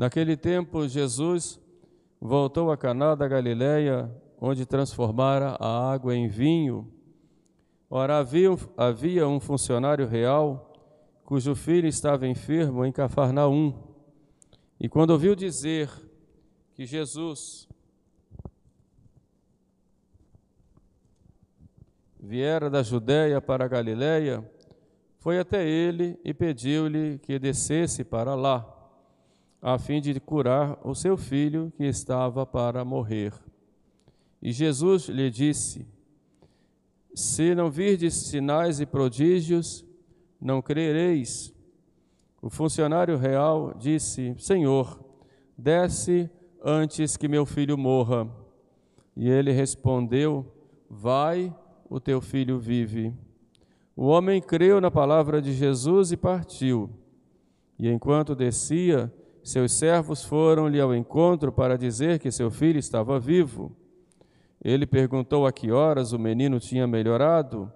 Naquele tempo, Jesus voltou a Caná da Galileia, onde transformara a água em vinho. Ora, havia, havia um funcionário real cujo filho estava enfermo em Cafarnaum. E quando ouviu dizer que Jesus viera da Judéia para a Galiléia, foi até ele e pediu-lhe que descesse para lá, a fim de curar o seu filho que estava para morrer. E Jesus lhe disse: Se não virdes sinais e prodígios, não crereis. O funcionário real disse: Senhor, desce antes que meu filho morra. E ele respondeu: Vai, o teu filho vive. O homem creu na palavra de Jesus e partiu. E enquanto descia, seus servos foram-lhe ao encontro para dizer que seu filho estava vivo. Ele perguntou a que horas o menino tinha melhorado,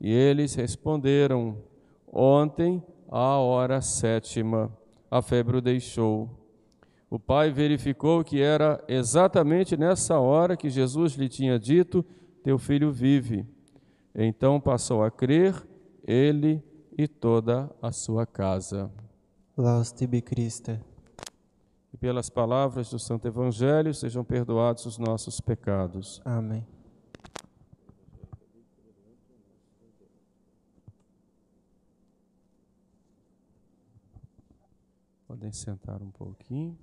e eles responderam: Ontem, à hora sétima, a febre o deixou. O pai verificou que era exatamente nessa hora que Jesus lhe tinha dito: Teu filho vive. Então passou a crer, ele e toda a sua casa. Laus tibi Christe. E pelas palavras do Santo Evangelho sejam perdoados os nossos pecados. Amém. Podem sentar um pouquinho.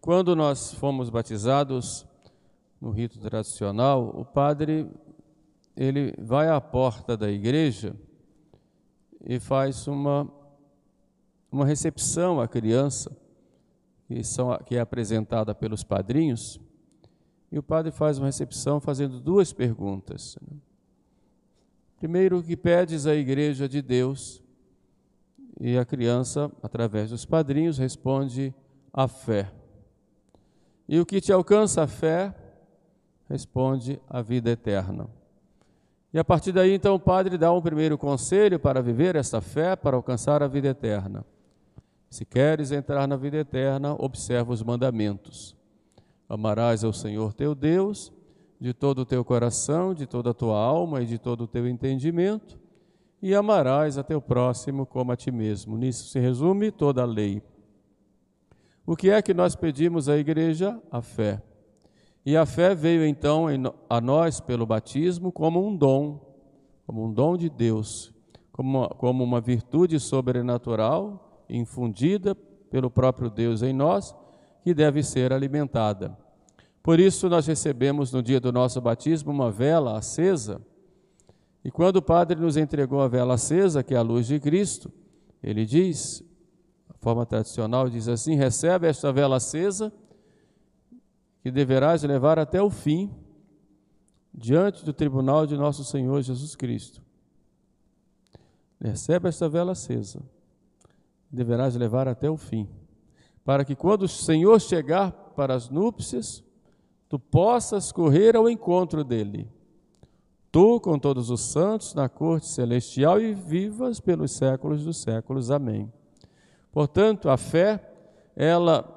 Quando nós fomos batizados no rito tradicional, o padre ele vai à porta da igreja e faz uma uma recepção à criança que, são, que é apresentada pelos padrinhos e o padre faz uma recepção fazendo duas perguntas. Né? Primeiro, o que pedes à igreja de Deus? E a criança, através dos padrinhos, responde a fé. E o que te alcança a fé? Responde a vida eterna. E a partir daí, então, o padre dá um primeiro conselho para viver essa fé, para alcançar a vida eterna. Se queres entrar na vida eterna, observa os mandamentos. Amarás ao Senhor teu Deus de todo o teu coração, de toda a tua alma e de todo o teu entendimento, e amarás a teu próximo como a ti mesmo. Nisso se resume toda a lei. O que é que nós pedimos à igreja? A fé. E a fé veio então a nós pelo batismo como um dom, como um dom de Deus, como uma, como uma virtude sobrenatural infundida pelo próprio Deus em nós, que deve ser alimentada. Por isso, nós recebemos no dia do nosso batismo uma vela acesa. E quando o Padre nos entregou a vela acesa, que é a luz de Cristo, ele diz: forma tradicional diz assim: recebe esta vela acesa, que deverás levar até o fim, diante do tribunal de nosso Senhor Jesus Cristo. Recebe esta vela acesa, deverás levar até o fim, para que quando o Senhor chegar para as núpcias, tu possas correr ao encontro dele. Tu, com todos os santos, na corte celestial e vivas pelos séculos dos séculos. Amém. Portanto, a fé, ela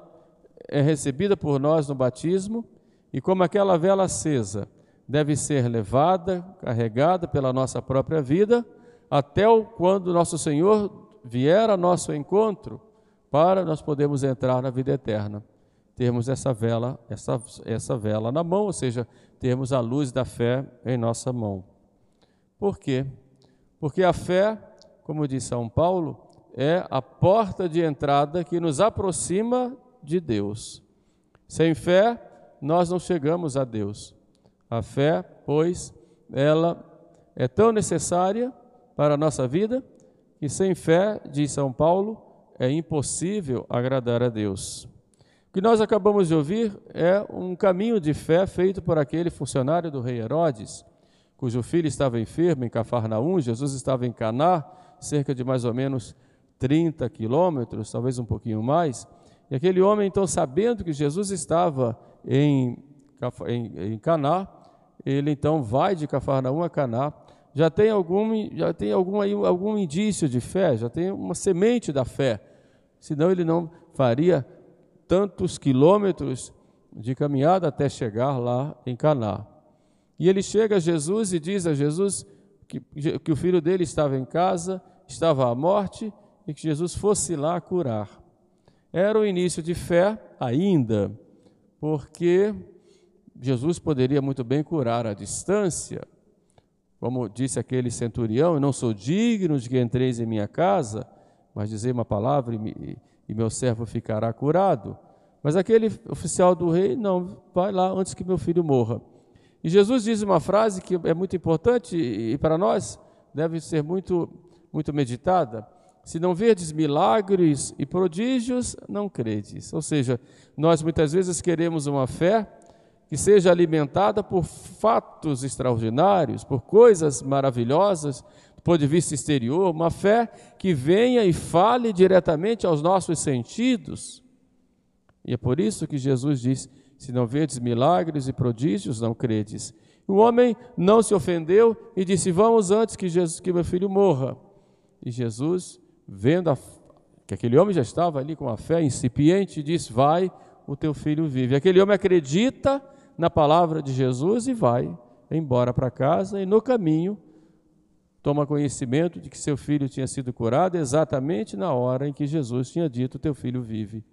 é recebida por nós no batismo e como aquela vela acesa deve ser levada, carregada pela nossa própria vida até o, quando nosso Senhor vier a nosso encontro para nós podermos entrar na vida eterna. Termos essa vela, essa, essa vela na mão, ou seja, termos a luz da fé em nossa mão. Por quê? Porque a fé, como diz São Paulo, é a porta de entrada que nos aproxima de Deus. Sem fé, nós não chegamos a Deus. A fé, pois, ela é tão necessária para a nossa vida que sem fé, diz São Paulo, é impossível agradar a Deus. O que nós acabamos de ouvir é um caminho de fé feito por aquele funcionário do rei Herodes, cujo filho estava enfermo em Cafarnaum, Jesus estava em Caná, cerca de mais ou menos 30 quilômetros, talvez um pouquinho mais. E aquele homem, então, sabendo que Jesus estava em, em, em Caná, ele então vai de Cafarnaum a Caná. já tem algum, já tem algum, algum indício de fé, já tem uma semente da fé. Senão ele não faria tantos quilômetros de caminhada até chegar lá em Caná. E ele chega a Jesus e diz a Jesus que, que o filho dele estava em casa, estava à morte e que Jesus fosse lá curar. Era o início de fé ainda, porque Jesus poderia muito bem curar à distância, como disse aquele centurião, eu não sou digno de que entreis em minha casa, mas dizei uma palavra e, e meu servo ficará curado. Mas aquele oficial do rei, não, vai lá antes que meu filho morra. E Jesus diz uma frase que é muito importante e para nós deve ser muito, muito meditada. Se não verdes milagres e prodígios, não credes. Ou seja, nós muitas vezes queremos uma fé que seja alimentada por fatos extraordinários, por coisas maravilhosas, do ponto de vista exterior, uma fé que venha e fale diretamente aos nossos sentidos. E é por isso que Jesus diz: se não vedes milagres e prodígios, não credes. O homem não se ofendeu e disse: Vamos antes que, Jesus, que meu filho morra. E Jesus, vendo a, que aquele homem já estava ali com a fé incipiente, disse: Vai, o teu filho vive. Aquele homem acredita na palavra de Jesus e vai embora para casa e no caminho toma conhecimento de que seu filho tinha sido curado exatamente na hora em que Jesus tinha dito: Teu filho vive.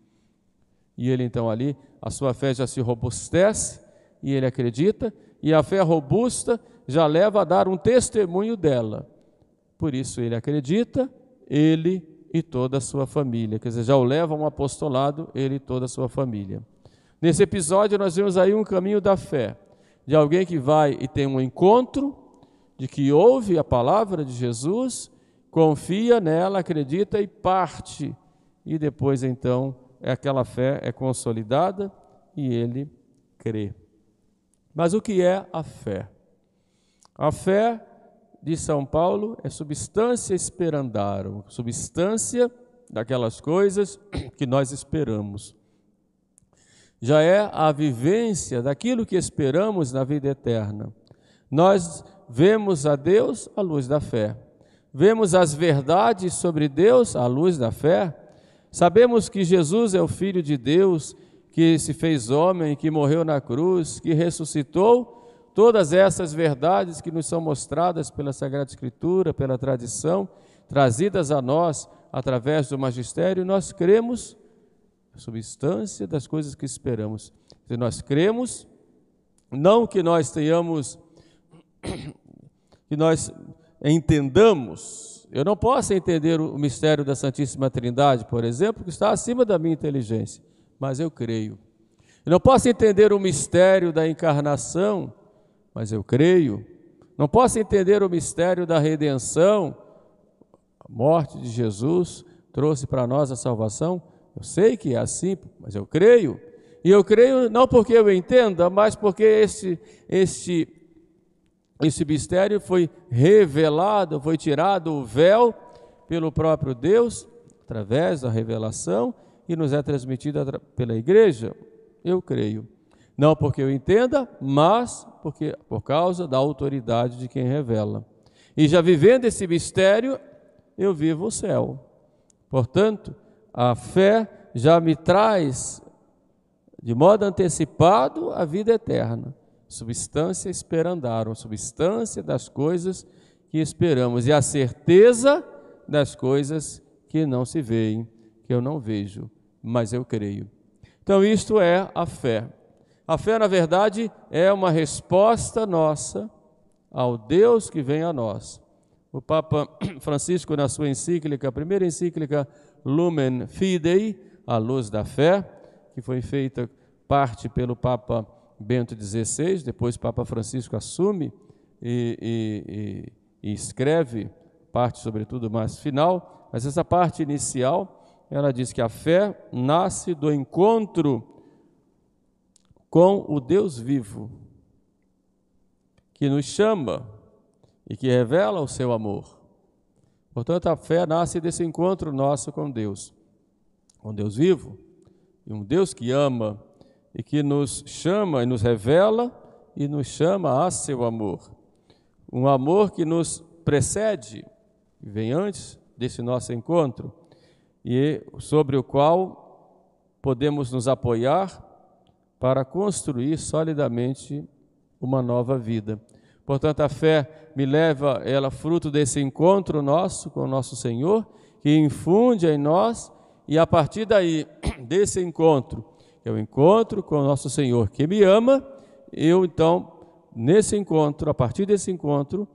E ele então ali, a sua fé já se robustece e ele acredita, e a fé robusta já leva a dar um testemunho dela. Por isso ele acredita, ele e toda a sua família. Quer dizer, já o leva a um apostolado, ele e toda a sua família. Nesse episódio, nós vemos aí um caminho da fé, de alguém que vai e tem um encontro, de que ouve a palavra de Jesus, confia nela, acredita e parte. E depois, então, é aquela fé é consolidada e ele crê. Mas o que é a fé? A fé de São Paulo é substância esperandaro, substância daquelas coisas que nós esperamos já é a vivência daquilo que esperamos na vida eterna. Nós vemos a Deus à luz da fé, vemos as verdades sobre Deus à luz da fé, sabemos que Jesus é o Filho de Deus, que se fez homem, que morreu na cruz, que ressuscitou. Todas essas verdades que nos são mostradas pela Sagrada Escritura, pela tradição, trazidas a nós através do magistério, nós cremos a substância das coisas que esperamos. Se nós cremos, não que nós tenhamos, que nós entendamos. Eu não posso entender o mistério da Santíssima Trindade, por exemplo, que está acima da minha inteligência, mas eu creio. Eu não posso entender o mistério da encarnação, mas eu creio. Não posso entender o mistério da redenção, a morte de Jesus trouxe para nós a salvação, eu sei que é assim, mas eu creio. E eu creio não porque eu entenda, mas porque esse, esse, esse mistério foi revelado, foi tirado o véu pelo próprio Deus, através da revelação, e nos é transmitido pela igreja. Eu creio. Não porque eu entenda, mas porque, por causa da autoridade de quem revela. E já vivendo esse mistério, eu vivo o céu. Portanto, a fé já me traz de modo antecipado a vida eterna. Substância esperandaram, substância das coisas que esperamos e a certeza das coisas que não se veem, que eu não vejo, mas eu creio. Então, isto é a fé. A fé, na verdade, é uma resposta nossa ao Deus que vem a nós. O Papa Francisco, na sua encíclica, a primeira encíclica Lumen Fidei, a luz da fé, que foi feita parte pelo Papa Bento XVI, depois o Papa Francisco assume e, e, e, e escreve parte, sobretudo, mais final, mas essa parte inicial, ela diz que a fé nasce do encontro com o Deus vivo, que nos chama e que revela o seu amor. Portanto, a fé nasce desse encontro nosso com Deus, com Deus vivo, e um Deus que ama e que nos chama e nos revela e nos chama a seu amor. um amor que nos precede, vem antes desse nosso encontro, e sobre o qual podemos nos apoiar para construir solidamente uma nova vida. Portanto, a fé me leva, ela fruto desse encontro nosso com o nosso Senhor, que infunde em nós, e a partir daí, desse encontro, que é o encontro com o nosso Senhor que me ama, eu então, nesse encontro, a partir desse encontro,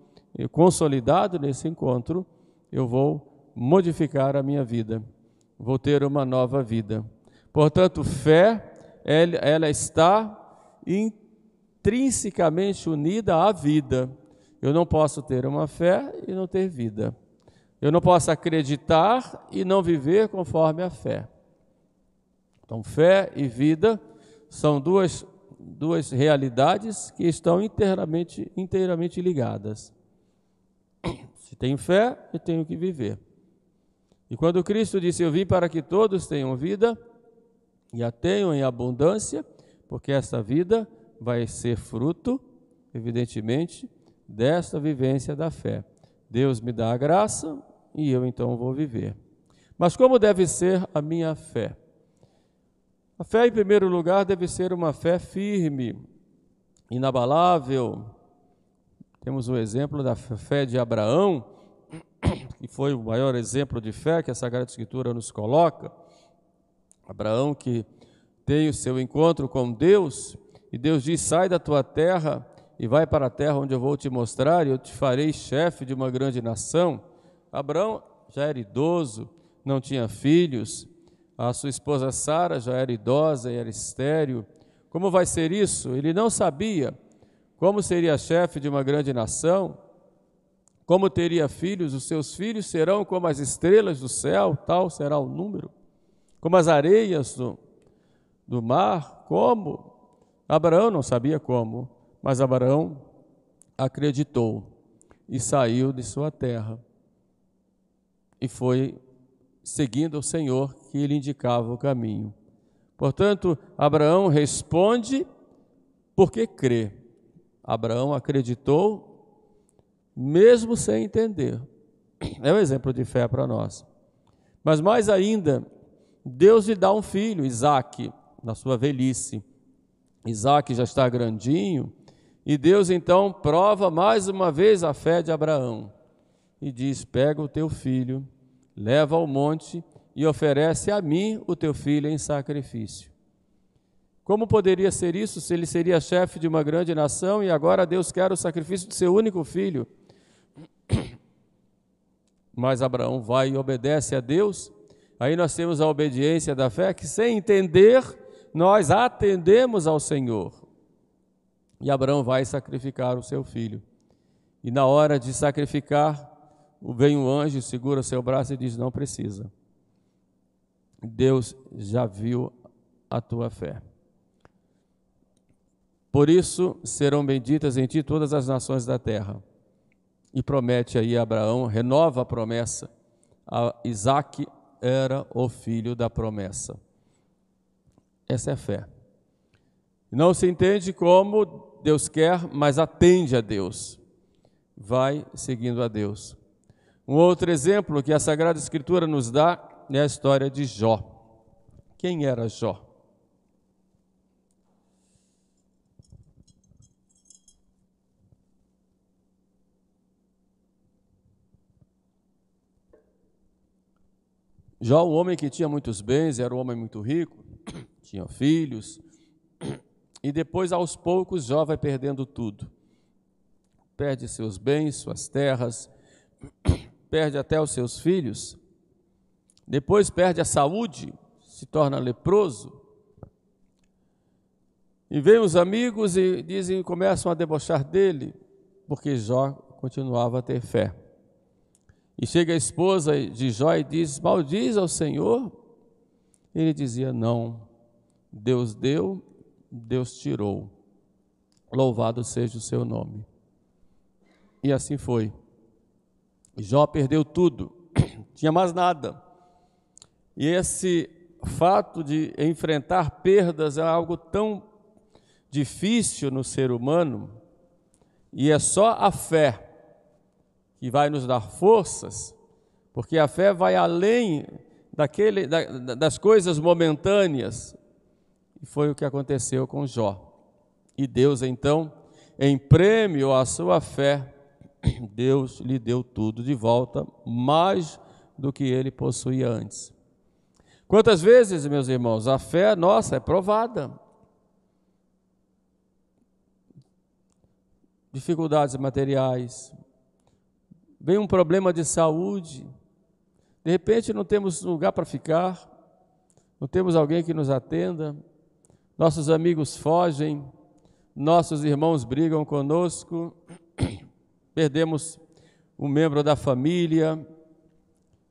consolidado nesse encontro, eu vou modificar a minha vida, vou ter uma nova vida. Portanto, fé, ela está intrinsecamente unida à vida. Eu não posso ter uma fé e não ter vida. Eu não posso acreditar e não viver conforme a fé. Então, fé e vida são duas, duas realidades que estão inteiramente, inteiramente ligadas. Se tenho fé, eu tenho que viver. E quando Cristo disse: Eu vim para que todos tenham vida e a tenham em abundância, porque essa vida vai ser fruto, evidentemente, desta vivência da fé. Deus me dá a graça e eu então vou viver. Mas como deve ser a minha fé? A fé, em primeiro lugar, deve ser uma fé firme, inabalável, temos o exemplo da fé de Abraão, que foi o maior exemplo de fé que a Sagrada Escritura nos coloca. Abraão que tem o seu encontro com Deus, e Deus diz: Sai da tua terra e vai para a terra onde eu vou te mostrar, e eu te farei chefe de uma grande nação. Abraão já era idoso, não tinha filhos, a sua esposa Sara já era idosa e era estéril. Como vai ser isso? Ele não sabia como seria chefe de uma grande nação? Como teria filhos? Os seus filhos serão como as estrelas do céu, tal será o número. Como as areias do, do mar? Como? Abraão não sabia como, mas Abraão acreditou e saiu de sua terra e foi seguindo o Senhor que lhe indicava o caminho. Portanto, Abraão responde porque crê. Abraão acreditou, mesmo sem entender. É um exemplo de fé para nós. Mas mais ainda, Deus lhe dá um filho, Isaac, na sua velhice. Isaac já está grandinho, e Deus então prova mais uma vez a fé de Abraão e diz: Pega o teu filho, leva ao monte e oferece a mim o teu filho em sacrifício. Como poderia ser isso se ele seria chefe de uma grande nação e agora Deus quer o sacrifício de seu único filho? Mas Abraão vai e obedece a Deus. Aí nós temos a obediência da fé, que sem entender, nós atendemos ao Senhor. E Abraão vai sacrificar o seu filho. E na hora de sacrificar, vem um anjo, segura seu braço e diz: Não precisa. Deus já viu a tua fé. Por isso serão benditas em ti todas as nações da terra. E promete aí a Abraão, renova a promessa. A Isaac era o filho da promessa. Essa é a fé. Não se entende como Deus quer, mas atende a Deus. Vai seguindo a Deus. Um outro exemplo que a Sagrada Escritura nos dá é a história de Jó. Quem era Jó? Já o homem que tinha muitos bens, era um homem muito rico, tinha filhos, e depois, aos poucos, Jó vai perdendo tudo. Perde seus bens, suas terras, perde até os seus filhos, depois perde a saúde, se torna leproso. E vem os amigos e dizem, começam a debochar dele, porque Jó continuava a ter fé. E chega a esposa de Jó e diz: Maldiz ao Senhor. Ele dizia: Não, Deus deu, Deus tirou. Louvado seja o seu nome. E assim foi. Jó perdeu tudo, tinha mais nada. E esse fato de enfrentar perdas é algo tão difícil no ser humano E é só a fé que vai nos dar forças, porque a fé vai além daquele, da, das coisas momentâneas. E foi o que aconteceu com Jó. E Deus, então, em prêmio à sua fé, Deus lhe deu tudo de volta, mais do que ele possuía antes. Quantas vezes, meus irmãos, a fé nossa é provada. Dificuldades materiais, vem um problema de saúde, de repente não temos lugar para ficar, não temos alguém que nos atenda, nossos amigos fogem, nossos irmãos brigam conosco, perdemos um membro da família,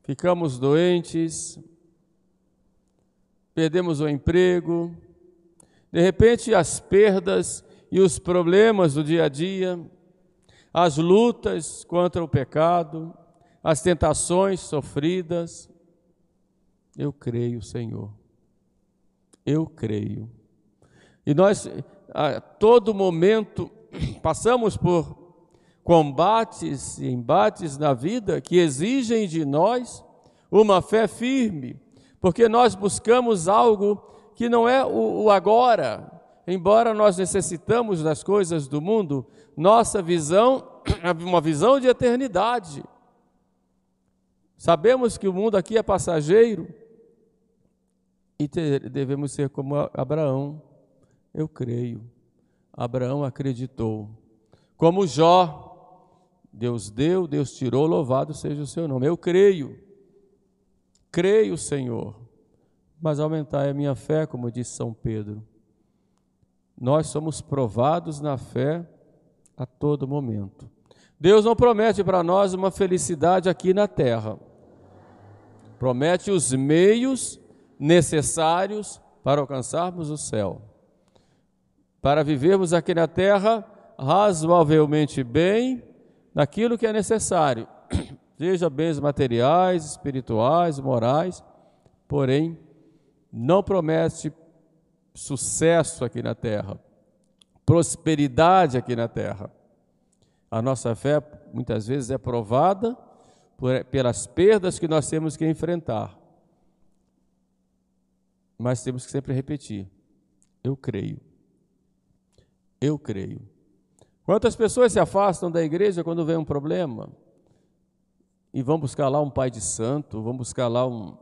ficamos doentes, perdemos o emprego, de repente as perdas e os problemas do dia a dia, as lutas contra o pecado, as tentações sofridas. Eu creio, Senhor. Eu creio. E nós, a todo momento, passamos por combates e embates na vida que exigem de nós uma fé firme, porque nós buscamos algo que não é o, o agora. Embora nós necessitamos das coisas do mundo, nossa visão é uma visão de eternidade. Sabemos que o mundo aqui é passageiro e devemos ser como Abraão. Eu creio. Abraão acreditou. Como Jó, Deus deu, Deus tirou, louvado seja o seu nome. Eu creio. Creio, Senhor, mas aumentai a minha fé, como disse São Pedro. Nós somos provados na fé a todo momento. Deus não promete para nós uma felicidade aqui na terra. Promete os meios necessários para alcançarmos o céu. Para vivermos aqui na terra razoavelmente bem naquilo que é necessário seja bens materiais, espirituais, morais, porém não promete sucesso aqui na terra, prosperidade aqui na terra. A nossa fé muitas vezes é provada por, pelas perdas que nós temos que enfrentar. Mas temos que sempre repetir: eu creio. Eu creio. Quantas pessoas se afastam da igreja quando vem um problema? e vão buscar lá um pai de santo, vão buscar lá um,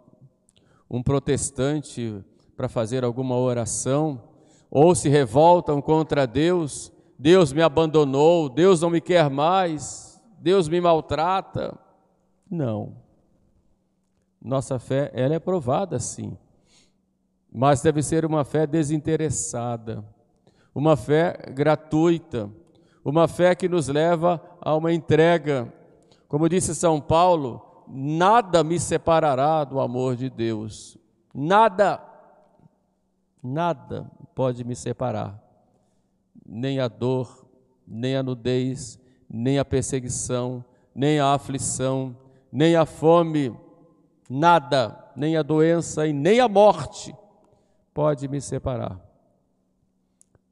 um protestante para fazer alguma oração, ou se revoltam contra Deus, Deus me abandonou, Deus não me quer mais, Deus me maltrata. Não. Nossa fé, ela é provada sim, mas deve ser uma fé desinteressada, uma fé gratuita, uma fé que nos leva a uma entrega como disse São Paulo, nada me separará do amor de Deus. Nada, nada pode me separar. Nem a dor, nem a nudez, nem a perseguição, nem a aflição, nem a fome, nada, nem a doença e nem a morte pode me separar.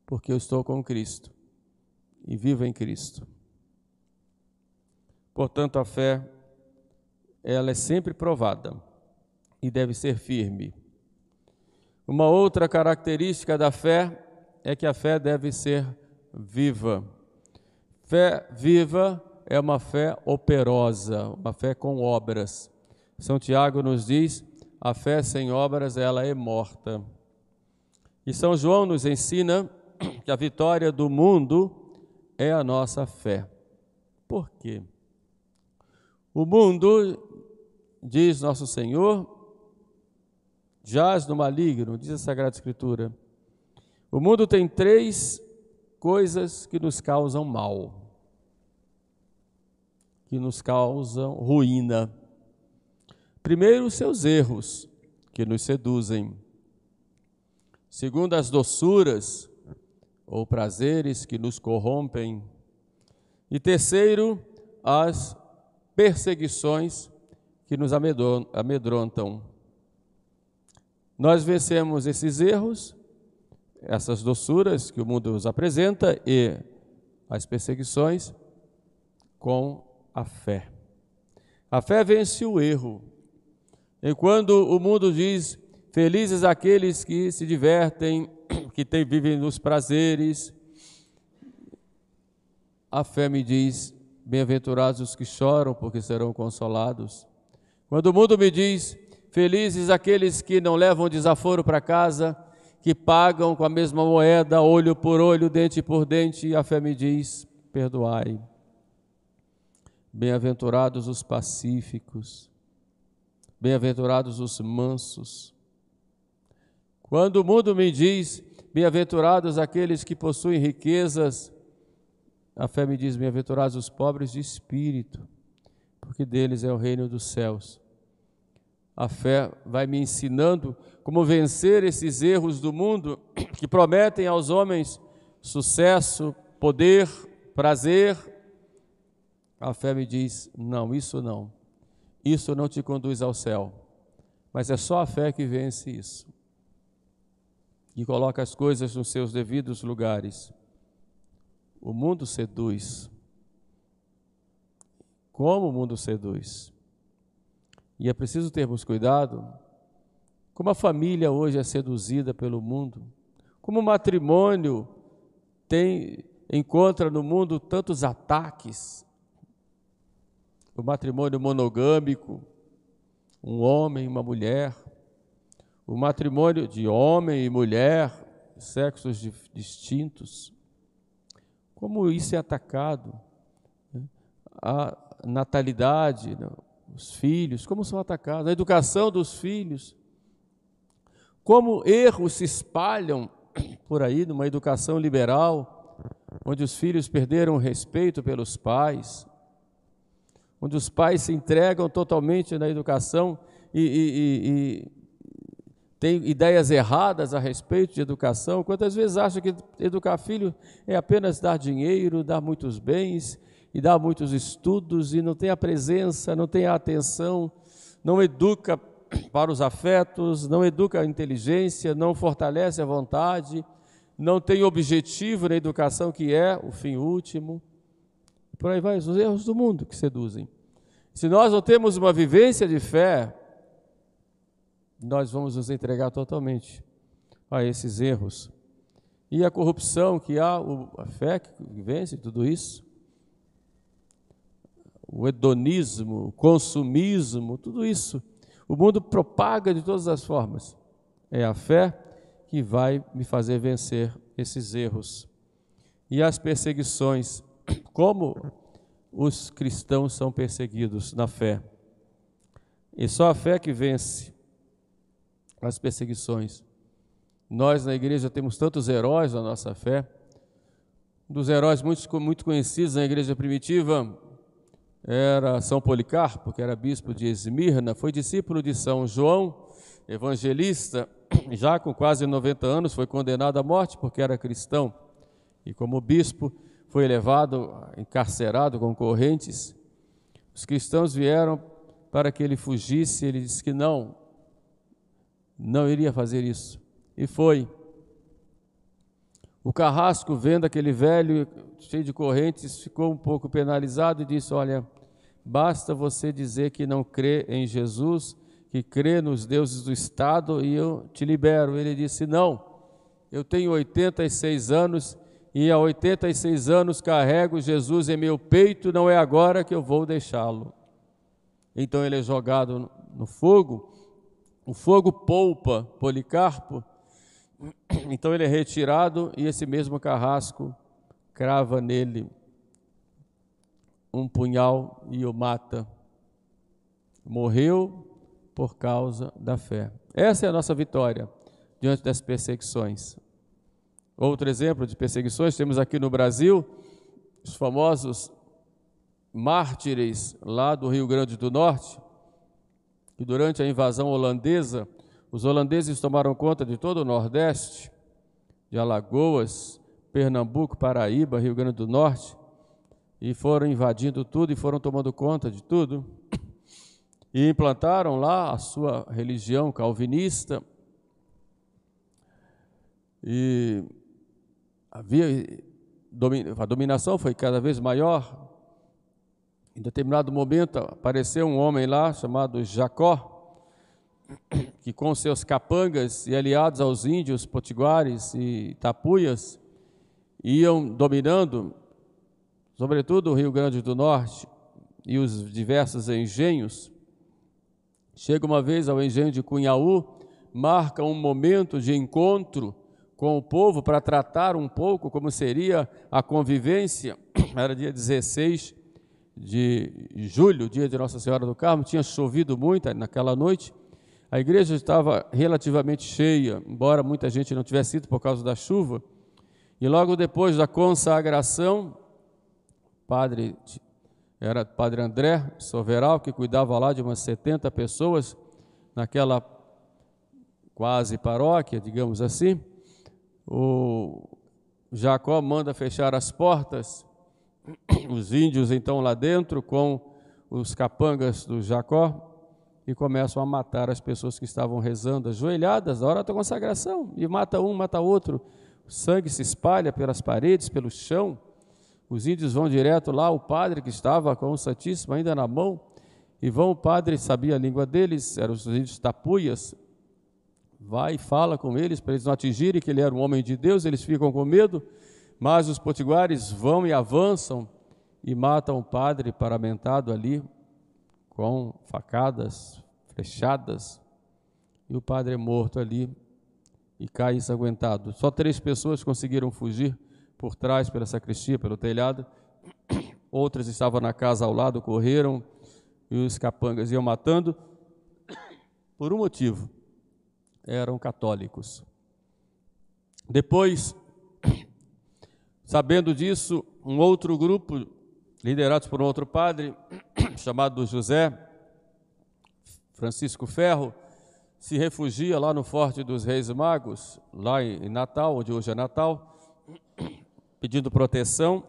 Porque eu estou com Cristo e vivo em Cristo. Portanto, a fé, ela é sempre provada e deve ser firme. Uma outra característica da fé é que a fé deve ser viva. Fé viva é uma fé operosa, uma fé com obras. São Tiago nos diz: a fé sem obras ela é morta. E São João nos ensina que a vitória do mundo é a nossa fé. Por quê? O mundo, diz nosso Senhor, jaz no maligno, diz a Sagrada Escritura. O mundo tem três coisas que nos causam mal, que nos causam ruína. Primeiro, seus erros, que nos seduzem. Segundo, as doçuras ou prazeres que nos corrompem. E terceiro, as perseguições que nos amedrontam. Nós vencemos esses erros, essas doçuras que o mundo nos apresenta e as perseguições com a fé. A fé vence o erro. E quando o mundo diz felizes aqueles que se divertem, que tem, vivem nos prazeres, a fé me diz: bem-aventurados os que choram, porque serão consolados. Quando o mundo me diz: felizes aqueles que não levam desaforo para casa, que pagam com a mesma moeda, olho por olho, dente por dente, a fé me diz: perdoai. Bem-aventurados os pacíficos, bem-aventurados os mansos. Quando o mundo me diz: bem-aventurados aqueles que possuem riquezas, a fé me diz: bem-aventurados os pobres de espírito, porque deles é o reino dos céus. A fé vai me ensinando como vencer esses erros do mundo que prometem aos homens sucesso, poder, prazer. A fé me diz: não, isso não. Isso não te conduz ao céu. Mas é só a fé que vence isso. E coloca as coisas nos seus devidos lugares. O mundo seduz. Como o mundo seduz? E é preciso termos cuidado como a família hoje é seduzida pelo mundo, como o matrimônio tem encontra no mundo tantos ataques. O matrimônio monogâmico, um homem e uma mulher, o matrimônio de homem e mulher, sexos distintos. Como isso é atacado? Né? A natalidade, os filhos, como são atacados, a educação dos filhos, como erros se espalham por aí numa educação liberal, onde os filhos perderam o respeito pelos pais, onde os pais se entregam totalmente na educação e, e, e, e têm ideias erradas a respeito de educação. Quantas vezes acham que educar filho é apenas dar dinheiro, dar muitos bens e dá muitos estudos e não tem a presença, não tem a atenção, não educa para os afetos, não educa a inteligência, não fortalece a vontade, não tem objetivo na educação que é o fim último. Por aí vai, os erros do mundo que seduzem. Se nós não temos uma vivência de fé, nós vamos nos entregar totalmente a esses erros. E a corrupção que há, a fé que vence tudo isso, o hedonismo, o consumismo, tudo isso. O mundo propaga de todas as formas. É a fé que vai me fazer vencer esses erros. E as perseguições, como os cristãos são perseguidos na fé. E só a fé que vence as perseguições. Nós na igreja temos tantos heróis na nossa fé. Um dos heróis muito, muito conhecidos na igreja primitiva era São Policarpo, que era bispo de Esmirna, foi discípulo de São João, evangelista, já com quase 90 anos, foi condenado à morte porque era cristão. E como bispo, foi levado, encarcerado com correntes. Os cristãos vieram para que ele fugisse, ele disse que não, não iria fazer isso. E foi. O carrasco, vendo aquele velho cheio de correntes, ficou um pouco penalizado e disse: Olha, Basta você dizer que não crê em Jesus, que crê nos deuses do Estado e eu te libero. Ele disse: Não, eu tenho 86 anos e há 86 anos carrego Jesus em meu peito, não é agora que eu vou deixá-lo. Então ele é jogado no fogo, o fogo poupa Policarpo, então ele é retirado e esse mesmo carrasco crava nele um punhal e o mata. Morreu por causa da fé. Essa é a nossa vitória diante das perseguições. Outro exemplo de perseguições temos aqui no Brasil os famosos mártires lá do Rio Grande do Norte, que durante a invasão holandesa, os holandeses tomaram conta de todo o Nordeste, de Alagoas, Pernambuco, Paraíba, Rio Grande do Norte, e foram invadindo tudo e foram tomando conta de tudo. E implantaram lá a sua religião calvinista. E havia a dominação foi cada vez maior. Em determinado momento apareceu um homem lá chamado Jacó, que com seus capangas e aliados aos índios potiguares e tapuias iam dominando, sobretudo o Rio Grande do Norte e os diversos engenhos. Chega uma vez ao engenho de Cunhaú, marca um momento de encontro com o povo para tratar um pouco como seria a convivência. Era dia 16 de julho, dia de Nossa Senhora do Carmo, tinha chovido muito naquela noite a igreja estava relativamente cheia, embora muita gente não tivesse ido por causa da chuva. E logo depois da consagração, padre era padre André Soveral, que cuidava lá de umas 70 pessoas naquela quase paróquia, digamos assim. O Jacó manda fechar as portas, os índios então lá dentro com os capangas do Jacó e começam a matar as pessoas que estavam rezando ajoelhadas na hora da consagração, e mata um, mata outro. O sangue se espalha pelas paredes, pelo chão. Os índios vão direto lá, o padre que estava com o Santíssimo ainda na mão, e vão, o padre sabia a língua deles, eram os índios tapuias, vai e fala com eles para eles não atingirem que ele era um homem de Deus, eles ficam com medo, mas os potiguares vão e avançam e matam o padre paramentado ali, com facadas, flechadas, e o padre é morto ali e cai ensanguentado. Só três pessoas conseguiram fugir por trás, pela sacristia, pelo telhado. Outras estavam na casa ao lado, correram e os capangas iam matando por um motivo: eram católicos. Depois, sabendo disso, um outro grupo, liderados por um outro padre, chamado José Francisco Ferro, se refugia lá no Forte dos Reis Magos, lá em Natal, onde hoje é Natal, pedindo proteção.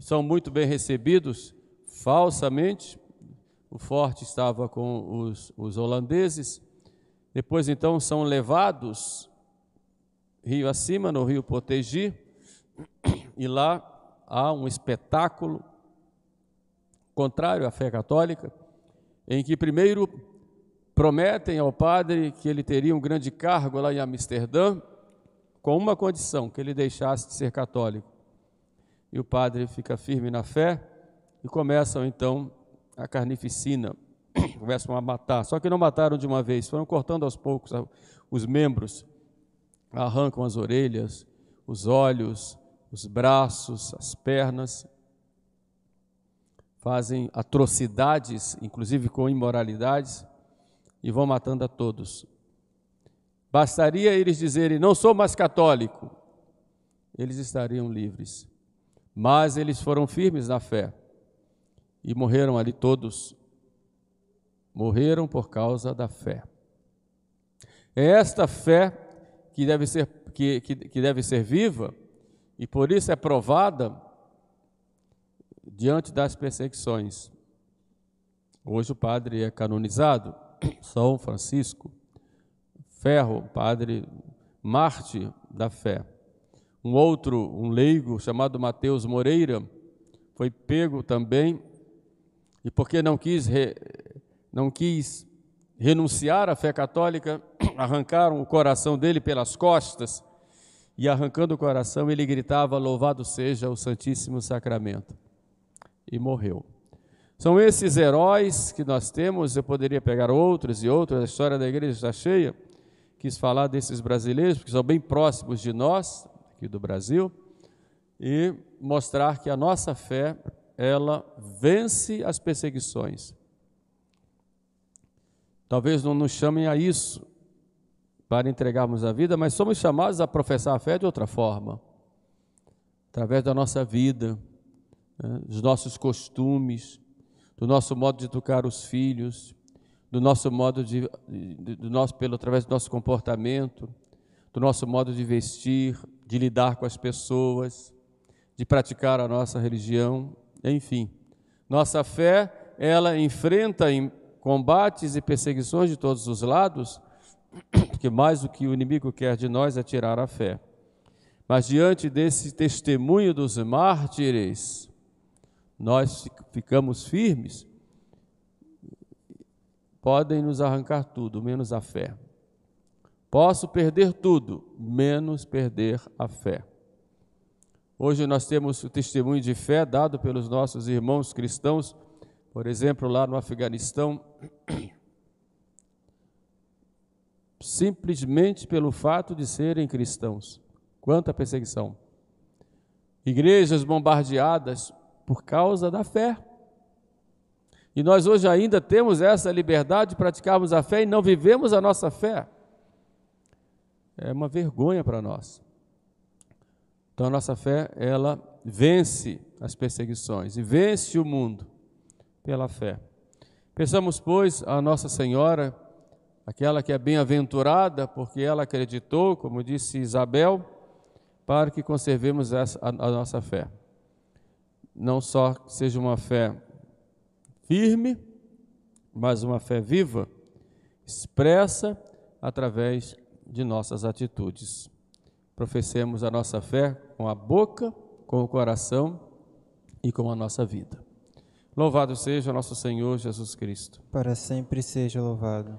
São muito bem recebidos falsamente. O forte estava com os, os holandeses. Depois, então, são levados rio acima, no rio Potegi, e lá há um espetáculo contrário à fé católica, em que primeiro prometem ao padre que ele teria um grande cargo lá em Amsterdã, com uma condição, que ele deixasse de ser católico. E o padre fica firme na fé e começam então a carnificina, começam a matar. Só que não mataram de uma vez, foram cortando aos poucos os membros, arrancam as orelhas, os olhos, os braços, as pernas fazem atrocidades, inclusive com imoralidades, e vão matando a todos. Bastaria eles dizerem: Não sou mais católico, eles estariam livres. Mas eles foram firmes na fé e morreram ali todos. Morreram por causa da fé. É esta fé que deve ser, que, que, que deve ser viva e por isso é provada diante das perseguições. Hoje o padre é canonizado, São Francisco Ferro, padre Marte da fé. Um outro, um leigo chamado Mateus Moreira, foi pego também e porque não quis re, não quis renunciar à fé católica, arrancaram o coração dele pelas costas e arrancando o coração ele gritava: Louvado seja o Santíssimo Sacramento. E morreu. São esses heróis que nós temos, eu poderia pegar outros e outros, a história da igreja está cheia, quis falar desses brasileiros, porque são bem próximos de nós, aqui do Brasil, e mostrar que a nossa fé, ela vence as perseguições. Talvez não nos chamem a isso para entregarmos a vida, mas somos chamados a professar a fé de outra forma, através da nossa vida, né, dos nossos costumes, do nosso modo de educar os filhos, do nosso modo de, do nosso, pelo através do nosso comportamento, do nosso modo de vestir, de lidar com as pessoas, de praticar a nossa religião, enfim. Nossa fé, ela enfrenta em combates e perseguições de todos os lados, porque mais do que o inimigo quer de nós é tirar a fé. Mas diante desse testemunho dos mártires, nós ficamos firmes. Podem nos arrancar tudo, menos a fé. Posso perder tudo, menos perder a fé. Hoje nós temos o testemunho de fé dado pelos nossos irmãos cristãos, por exemplo, lá no Afeganistão, simplesmente pelo fato de serem cristãos. Quanta perseguição! Igrejas bombardeadas por causa da fé. E nós hoje ainda temos essa liberdade de praticarmos a fé e não vivemos a nossa fé. É uma vergonha para nós. Então a nossa fé, ela vence as perseguições e vence o mundo pela fé. Pensamos, pois, a Nossa Senhora, aquela que é bem-aventurada, porque ela acreditou, como disse Isabel, para que conservemos essa, a, a nossa fé. Não só seja uma fé firme, mas uma fé viva, expressa através de nossas atitudes professemos a nossa fé com a boca, com o coração e com a nossa vida. Louvado seja nosso Senhor Jesus Cristo. Para sempre seja louvado.